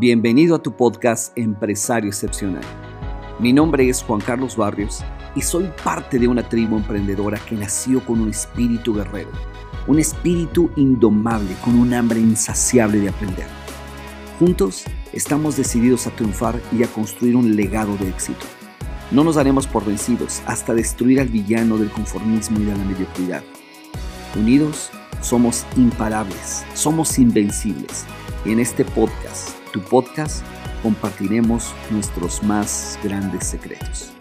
Bienvenido a tu podcast Empresario Excepcional. Mi nombre es Juan Carlos Barrios y soy parte de una tribu emprendedora que nació con un espíritu guerrero, un espíritu indomable con un hambre insaciable de aprender. Juntos estamos decididos a triunfar y a construir un legado de éxito. No nos daremos por vencidos hasta destruir al villano del conformismo y de la mediocridad. Unidos, somos imparables, somos invencibles. Y en este podcast, tu podcast, compartiremos nuestros más grandes secretos.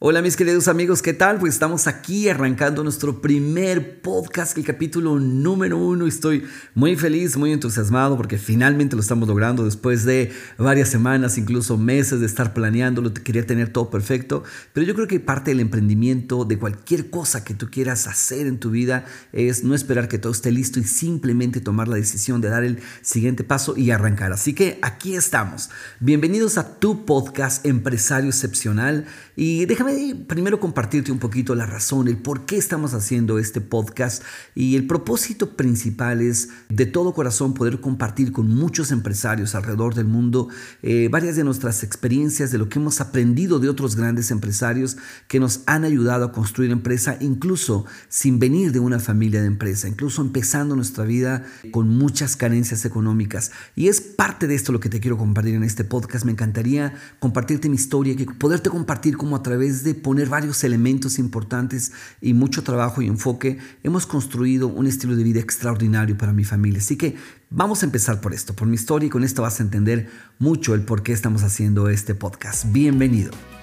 Hola mis queridos amigos, ¿qué tal? Pues estamos aquí arrancando nuestro primer podcast, el capítulo número uno. Estoy muy feliz, muy entusiasmado porque finalmente lo estamos logrando después de varias semanas, incluso meses de estar planeándolo. Quería tener todo perfecto, pero yo creo que parte del emprendimiento, de cualquier cosa que tú quieras hacer en tu vida, es no esperar que todo esté listo y simplemente tomar la decisión de dar el siguiente paso y arrancar. Así que aquí estamos. Bienvenidos a tu podcast Empresario Excepcional y déjame primero compartirte un poquito la razón, el por qué estamos haciendo este podcast y el propósito principal es de todo corazón poder compartir con muchos empresarios alrededor del mundo eh, varias de nuestras experiencias, de lo que hemos aprendido de otros grandes empresarios que nos han ayudado a construir empresa, incluso sin venir de una familia de empresa, incluso empezando nuestra vida con muchas carencias económicas. Y es parte de esto lo que te quiero compartir en este podcast. Me encantaría compartirte mi historia, que poderte compartir a través de poner varios elementos importantes y mucho trabajo y enfoque, hemos construido un estilo de vida extraordinario para mi familia. Así que vamos a empezar por esto, por mi historia y con esto vas a entender mucho el por qué estamos haciendo este podcast. Bienvenido.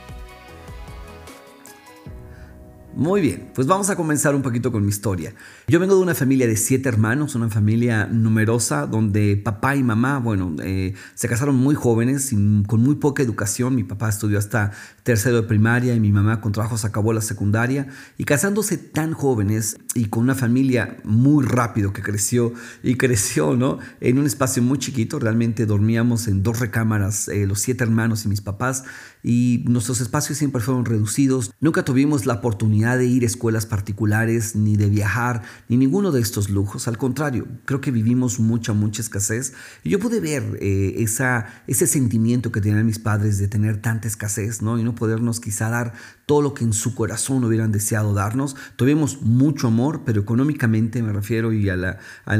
Muy bien, pues vamos a comenzar un poquito con mi historia. Yo vengo de una familia de siete hermanos, una familia numerosa donde papá y mamá, bueno, eh, se casaron muy jóvenes, y con muy poca educación. Mi papá estudió hasta tercero de primaria y mi mamá con trabajos acabó la secundaria. Y casándose tan jóvenes y con una familia muy rápido que creció y creció, ¿no? En un espacio muy chiquito, realmente dormíamos en dos recámaras, eh, los siete hermanos y mis papás, y nuestros espacios siempre fueron reducidos. Nunca tuvimos la oportunidad de ir a escuelas particulares, ni de viajar, ni ninguno de estos lujos. Al contrario, creo que vivimos mucha, mucha escasez. Y yo pude ver eh, esa, ese sentimiento que tenían mis padres de tener tanta escasez, ¿no? Y no podernos quizá dar todo lo que en su corazón hubieran deseado darnos. Tuvimos mucho amor, pero económicamente me refiero y a, la, a,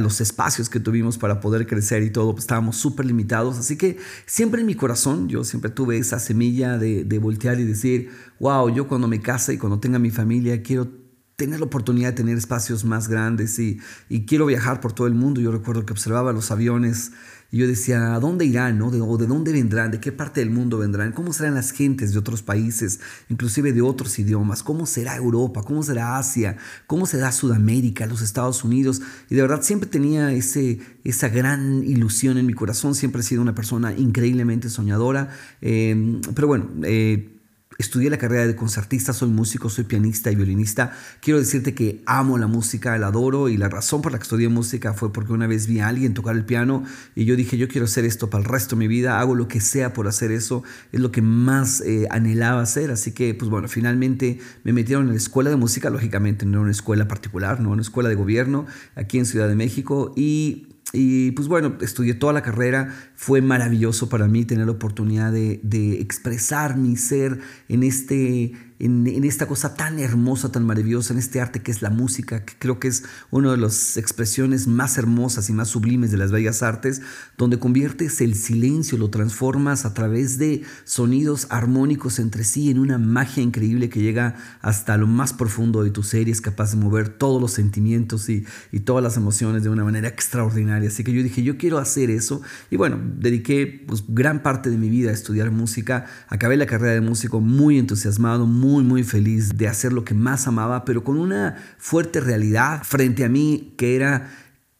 los espacios que tuvimos para poder crecer y todo, pues, estábamos súper limitados. Así que siempre en mi corazón yo siempre tuve esa semilla de, de voltear y decir, wow, yo cuando me case y cuando tenga mi familia quiero tener la oportunidad de tener espacios más grandes y, y, quiero viajar por todo el mundo. Yo recuerdo que observaba los aviones y yo decía, ¿a dónde irán? No? ¿O de dónde vendrán? ¿De qué parte del mundo vendrán? ¿Cómo serán las gentes de otros países, inclusive de otros idiomas? ¿Cómo será Europa? ¿Cómo será Asia? ¿Cómo será Sudamérica, los Estados Unidos? Y de verdad siempre tenía ese, esa gran ilusión en mi corazón. Siempre he sido una persona increíblemente soñadora. Eh, pero bueno, eh, Estudié la carrera de concertista, soy músico, soy pianista y violinista. Quiero decirte que amo la música, la adoro y la razón por la que estudié música fue porque una vez vi a alguien tocar el piano y yo dije, yo quiero hacer esto para el resto de mi vida, hago lo que sea por hacer eso, es lo que más eh, anhelaba hacer. Así que, pues bueno, finalmente me metieron en la escuela de música, lógicamente no en una escuela particular, no en una escuela de gobierno aquí en Ciudad de México y y pues bueno, estudié toda la carrera, fue maravilloso para mí tener la oportunidad de, de expresar mi ser en este en, esta cosa tan hermosa, tan maravillosa, en este arte que es la música, que creo que es una de las expresiones más hermosas y más sublimes de las bellas artes, donde conviertes el silencio, lo transformas a través de sonidos armónicos entre sí en una magia increíble que llega hasta lo más profundo de tu ser y es capaz de mover todos los sentimientos y, y todas las emociones de una manera extraordinaria. Así que yo dije, yo quiero hacer eso. Y bueno, dediqué pues, gran parte de mi vida a estudiar música. Acabé la carrera de músico muy entusiasmado, muy muy, muy feliz de hacer lo que más amaba, pero con una fuerte realidad frente a mí que era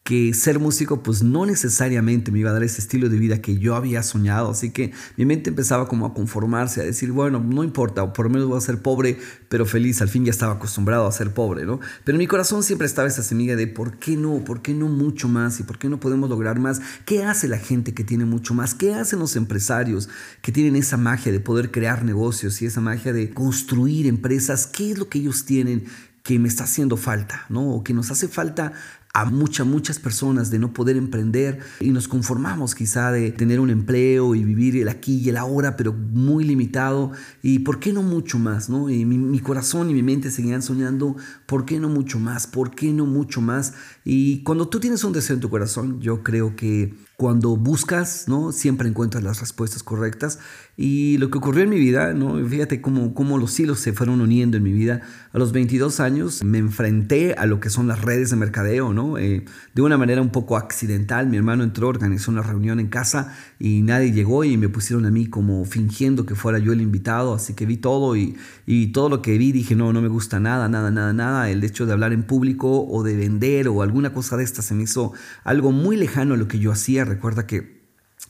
que ser músico pues no necesariamente me iba a dar ese estilo de vida que yo había soñado, así que mi mente empezaba como a conformarse, a decir, bueno, no importa, por lo menos voy a ser pobre, pero feliz, al fin ya estaba acostumbrado a ser pobre, ¿no? Pero mi corazón siempre estaba esa semilla de ¿por qué no? ¿Por qué no mucho más? ¿Y por qué no podemos lograr más? ¿Qué hace la gente que tiene mucho más? ¿Qué hacen los empresarios que tienen esa magia de poder crear negocios y esa magia de construir empresas? ¿Qué es lo que ellos tienen? que me está haciendo falta, ¿no? O que nos hace falta a muchas, muchas personas de no poder emprender y nos conformamos quizá de tener un empleo y vivir el aquí y el ahora, pero muy limitado. Y por qué no mucho más, ¿no? Y mi, mi corazón y mi mente seguían soñando, ¿por qué no mucho más? ¿Por qué no mucho más? Y cuando tú tienes un deseo en tu corazón, yo creo que cuando buscas, ¿no? Siempre encuentras las respuestas correctas. Y lo que ocurrió en mi vida, ¿no? Fíjate cómo, cómo los hilos se fueron uniendo en mi vida. A los 22 años me enfrenté a lo que son las redes de mercadeo, ¿no? Eh, de una manera un poco accidental. Mi hermano entró, organizó una reunión en casa y nadie llegó y me pusieron a mí como fingiendo que fuera yo el invitado. Así que vi todo y, y todo lo que vi dije, no, no me gusta nada, nada, nada, nada. El hecho de hablar en público o de vender o alguna cosa de esta se me hizo algo muy lejano a lo que yo hacía recuerda que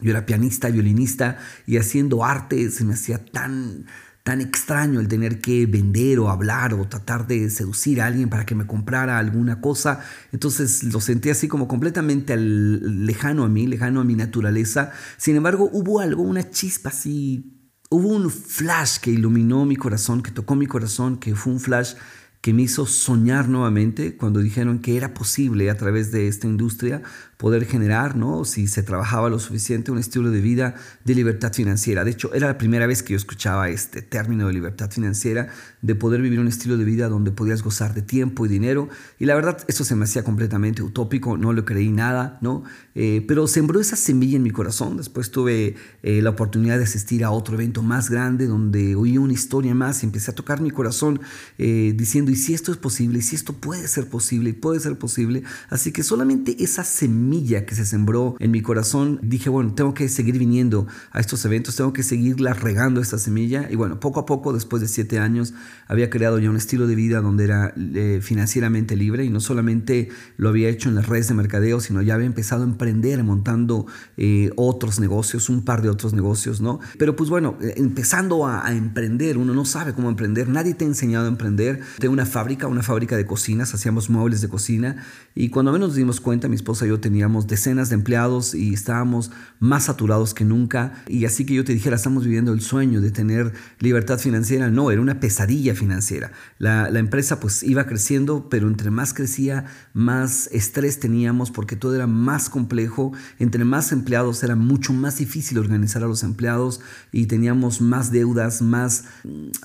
yo era pianista, violinista y haciendo arte se me hacía tan tan extraño el tener que vender o hablar o tratar de seducir a alguien para que me comprara alguna cosa. Entonces lo sentí así como completamente lejano a mí, lejano a mi naturaleza. Sin embargo, hubo algo, una chispa así, hubo un flash que iluminó mi corazón, que tocó mi corazón, que fue un flash que me hizo soñar nuevamente cuando dijeron que era posible a través de esta industria poder generar, ¿no? si se trabajaba lo suficiente, un estilo de vida de libertad financiera. De hecho, era la primera vez que yo escuchaba este término de libertad financiera, de poder vivir un estilo de vida donde podías gozar de tiempo y dinero. Y la verdad, eso se me hacía completamente utópico, no lo creí nada, ¿no? Eh, pero sembró esa semilla en mi corazón. Después tuve eh, la oportunidad de asistir a otro evento más grande donde oí una historia más y empecé a tocar mi corazón eh, diciendo, ¿y si esto es posible? ¿Y si esto puede ser posible? ¿Y puede ser posible? Así que solamente esa semilla que se sembró en mi corazón, dije, bueno, tengo que seguir viniendo a estos eventos, tengo que seguirla regando esta semilla. Y bueno, poco a poco, después de siete años, había creado ya un estilo de vida donde era eh, financieramente libre y no solamente lo había hecho en las redes de mercadeo, sino ya había empezado a emprender montando eh, otros negocios, un par de otros negocios, ¿no? Pero pues bueno, eh, empezando a, a, emprender, uno no sabe cómo emprender, nadie te ha enseñado a emprender. Tengo una fábrica, una fábrica de cocinas, hacíamos muebles de cocina y cuando menos nos dimos cuenta, mi esposa y yo teníamos teníamos decenas de empleados y estábamos más saturados que nunca. Y así que yo te dijera, estamos viviendo el sueño de tener libertad financiera. No, era una pesadilla financiera. La, la empresa pues iba creciendo, pero entre más crecía, más estrés teníamos porque todo era más complejo. Entre más empleados era mucho más difícil organizar a los empleados y teníamos más deudas, más,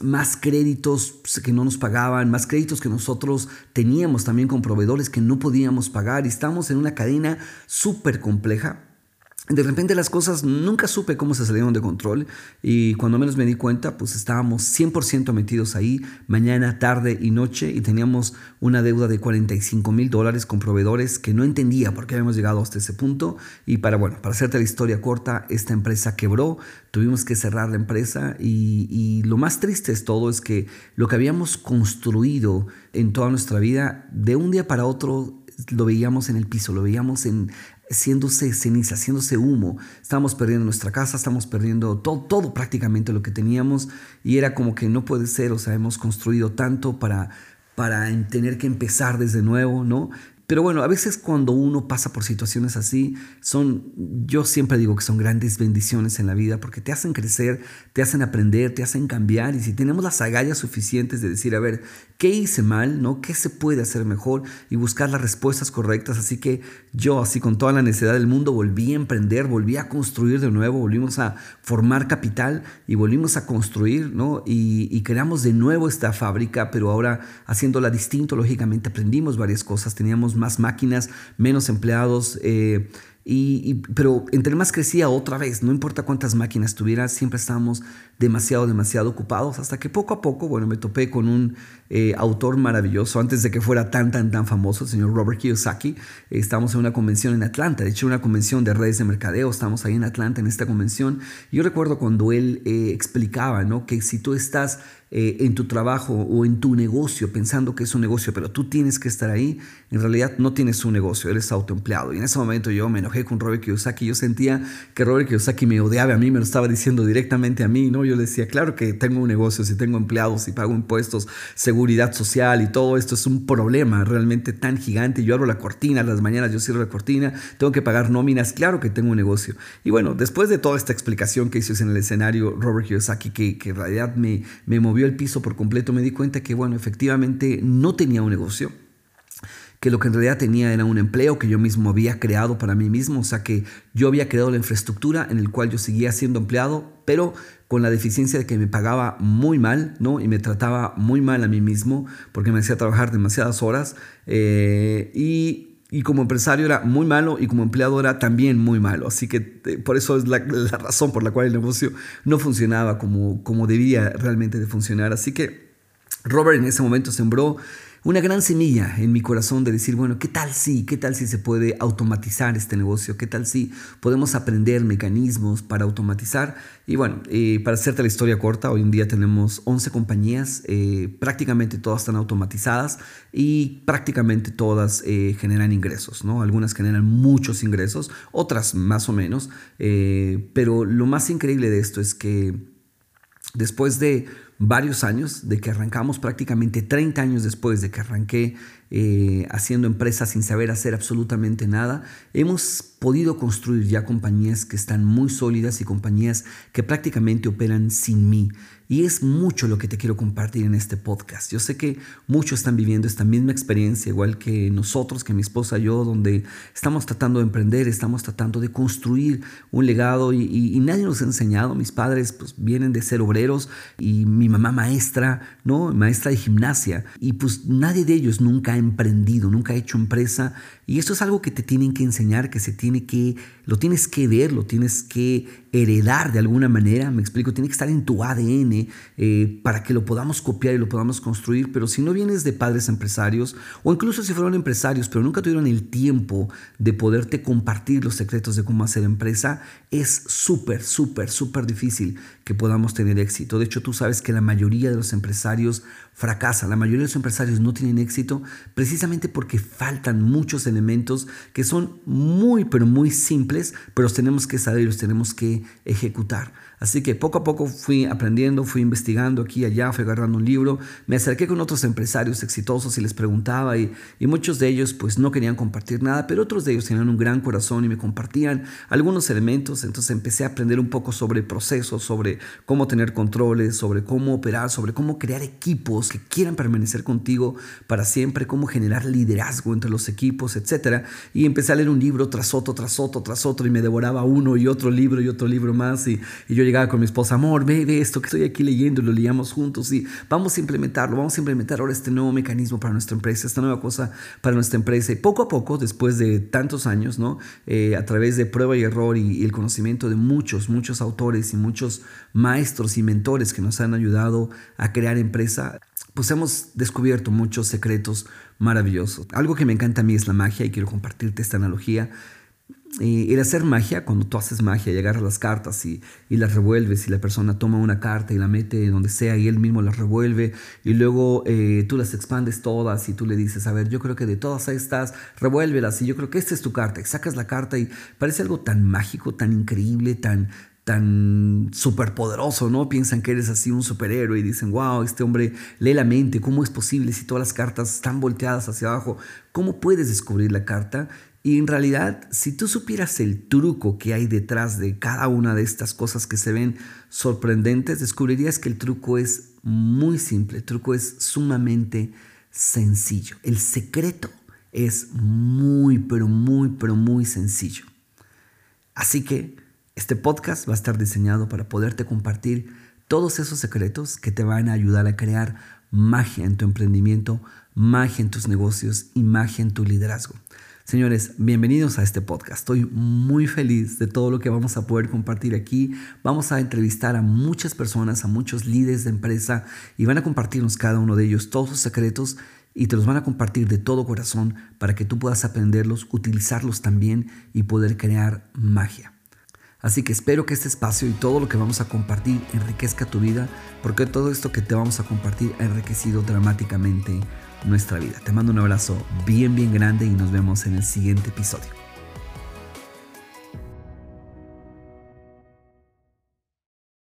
más créditos que no nos pagaban, más créditos que nosotros teníamos también con proveedores que no podíamos pagar y estábamos en una cadena súper compleja. De repente las cosas nunca supe cómo se salieron de control y cuando menos me di cuenta pues estábamos 100% metidos ahí mañana, tarde y noche y teníamos una deuda de 45 mil dólares con proveedores que no entendía por qué habíamos llegado hasta ese punto y para bueno, para hacerte la historia corta, esta empresa quebró, tuvimos que cerrar la empresa y, y lo más triste es todo es que lo que habíamos construido en toda nuestra vida de un día para otro lo veíamos en el piso, lo veíamos en haciéndose ceniza, haciéndose humo. Estábamos perdiendo nuestra casa, estamos perdiendo todo, todo prácticamente lo que teníamos y era como que no puede ser, o sea, hemos construido tanto para para tener que empezar desde nuevo, ¿no? Pero bueno, a veces cuando uno pasa por situaciones así, son, yo siempre digo que son grandes bendiciones en la vida porque te hacen crecer, te hacen aprender, te hacen cambiar y si tenemos las agallas suficientes de decir, a ver, ¿qué hice mal? ¿No? ¿Qué se puede hacer mejor? Y buscar las respuestas correctas. Así que yo, así con toda la necesidad del mundo, volví a emprender, volví a construir de nuevo, volvimos a formar capital y volvimos a construir, ¿no? Y, y creamos de nuevo esta fábrica, pero ahora haciéndola distinto, lógicamente aprendimos varias cosas, teníamos más máquinas, menos empleados. Eh, y, pero entre más crecía otra vez, no importa cuántas máquinas tuviera, siempre estábamos demasiado, demasiado ocupados, hasta que poco a poco, bueno, me topé con un eh, autor maravilloso, antes de que fuera tan, tan, tan famoso, el señor Robert Kiyosaki. estábamos en una convención en Atlanta, de hecho una convención de redes de mercadeo, estamos ahí en Atlanta en esta convención. Yo recuerdo cuando él eh, explicaba, ¿no? Que si tú estás eh, en tu trabajo o en tu negocio pensando que es un negocio, pero tú tienes que estar ahí, en realidad no tienes un negocio, eres autoempleado. Y en ese momento yo me enojé con Robert Kiyosaki. Yo sentía que Robert Kiyosaki me odiaba a mí, me lo estaba diciendo directamente a mí, ¿no? Yo le decía, claro que tengo un negocio, si tengo empleados, si pago impuestos, seguridad social y todo esto es un problema realmente tan gigante. Yo abro la cortina, las mañanas yo cierro la cortina, tengo que pagar nóminas, claro que tengo un negocio. Y bueno, después de toda esta explicación que hizo en el escenario Robert Kiyosaki, que, que en realidad me, me movió el piso por completo, me di cuenta que, bueno, efectivamente no tenía un negocio que lo que en realidad tenía era un empleo que yo mismo había creado para mí mismo, o sea que yo había creado la infraestructura en el cual yo seguía siendo empleado, pero con la deficiencia de que me pagaba muy mal, ¿no? Y me trataba muy mal a mí mismo porque me hacía trabajar demasiadas horas eh, y y como empresario era muy malo y como empleado era también muy malo. Así que eh, por eso es la, la, razón por la cual el negocio no funcionaba como, como debía realmente de funcionar. Así que Robert en ese momento sembró una gran semilla en mi corazón de decir, bueno, ¿qué tal si, qué tal si se puede automatizar este negocio? ¿Qué tal si podemos aprender mecanismos para automatizar? Y bueno, eh, para hacerte la historia corta, hoy en día tenemos 11 compañías, eh, prácticamente todas están automatizadas y prácticamente todas eh, generan ingresos, ¿no? Algunas generan muchos ingresos, otras más o menos, pero lo más increíble de esto es que después de varios años, de que arrancamos prácticamente 30 años después de que arranqué eh, haciendo empresas sin saber hacer absolutamente nada, hemos podido construir ya compañías que están muy sólidas y compañías que prácticamente operan sin mí. Y es mucho lo que te quiero compartir en este podcast. Yo sé que muchos están viviendo esta misma experiencia, igual que nosotros, que mi esposa y yo, donde estamos tratando de emprender, estamos tratando de construir un legado y, nadie nos ha enseñado. Mis padres pues, vienen de ser obreros y mi mamá maestra, ¿no? Maestra de gimnasia. Y pues nadie de ellos nunca ha emprendido, nunca ha hecho empresa. Y esto es algo que te tienen que enseñar, que se tiene que, lo tienes que ver, lo tienes que heredar de alguna manera, me explico, tiene que estar en tu ADN eh, para que lo podamos copiar y lo podamos construir, pero si no vienes de padres empresarios, o incluso si fueron empresarios, pero nunca tuvieron el tiempo de poderte compartir los secretos de cómo hacer empresa, es súper, súper, súper difícil que podamos tener éxito. De hecho, tú sabes que la mayoría de los empresarios fracasan, la mayoría de los empresarios no tienen éxito precisamente porque faltan muchos elementos que son muy, pero muy simples, pero los tenemos que saber, los tenemos que ejecutar. Así que poco a poco fui aprendiendo, fui investigando aquí y allá, fui agarrando un libro, me acerqué con otros empresarios exitosos y les preguntaba y, y, muchos de ellos pues no querían compartir nada, pero otros de ellos tenían un gran corazón y me compartían algunos elementos, entonces empecé a aprender un poco sobre procesos, sobre cómo tener controles, sobre cómo operar, sobre cómo crear equipos que quieran permanecer contigo para siempre, cómo generar liderazgo entre los equipos, etc. Y empecé a leer un libro tras otro, tras otro, tras otro y me devoraba uno y otro libro y otro libro más y, y yo llegaba con mi esposa, amor, ve, ve esto que estoy aquí leyendo, lo leíamos juntos y vamos a implementarlo, vamos a implementar ahora este nuevo mecanismo para nuestra empresa, esta nueva cosa para nuestra empresa. Y poco a poco, después de tantos años, ¿no? Eh, a través de prueba y error y, y el conocimiento de muchos, muchos autores y muchos maestros y mentores que nos han ayudado a crear empresa, pues hemos descubierto muchos secretos maravillosos. Algo que me encanta a mí es la magia y quiero compartirte esta analogía el hacer magia, cuando tú haces magia y agarras las cartas y, y, las revuelves y la persona toma una carta y la mete donde sea y él mismo las revuelve y luego eh, tú las expandes todas y tú le dices, a ver, yo creo que de todas estas, revuélvelas y yo creo que esta es tu carta y sacas la carta y parece algo tan mágico, tan increíble, tan, tan superpoderoso, ¿no? Piensan que eres así un superhéroe y dicen, wow, este hombre lee la mente, ¿cómo es posible si todas las cartas están volteadas hacia abajo? ¿Cómo puedes descubrir la carta? Y en realidad, si tú supieras el truco que hay detrás de cada una de estas cosas que se ven sorprendentes, descubrirías que el truco es muy simple, el truco es sumamente sencillo. El secreto es muy, pero muy, pero muy sencillo. Así que este podcast va a estar diseñado para poderte compartir todos esos secretos que te van a ayudar a crear magia en tu emprendimiento, magia en tus negocios y magia en tu liderazgo. Señores, bienvenidos a este podcast. Estoy muy feliz de todo lo que vamos a poder compartir aquí. Vamos a entrevistar a muchas personas, a muchos líderes de empresa y van a compartirnos cada uno de ellos todos sus secretos y te los van a compartir de todo corazón para que tú puedas aprenderlos, utilizarlos también y poder crear magia. Así que espero que este espacio y todo lo que vamos a compartir enriquezca tu vida, porque todo esto que te vamos a compartir ha enriquecido dramáticamente nuestra vida. Te mando un abrazo bien, bien grande y nos vemos en el siguiente episodio.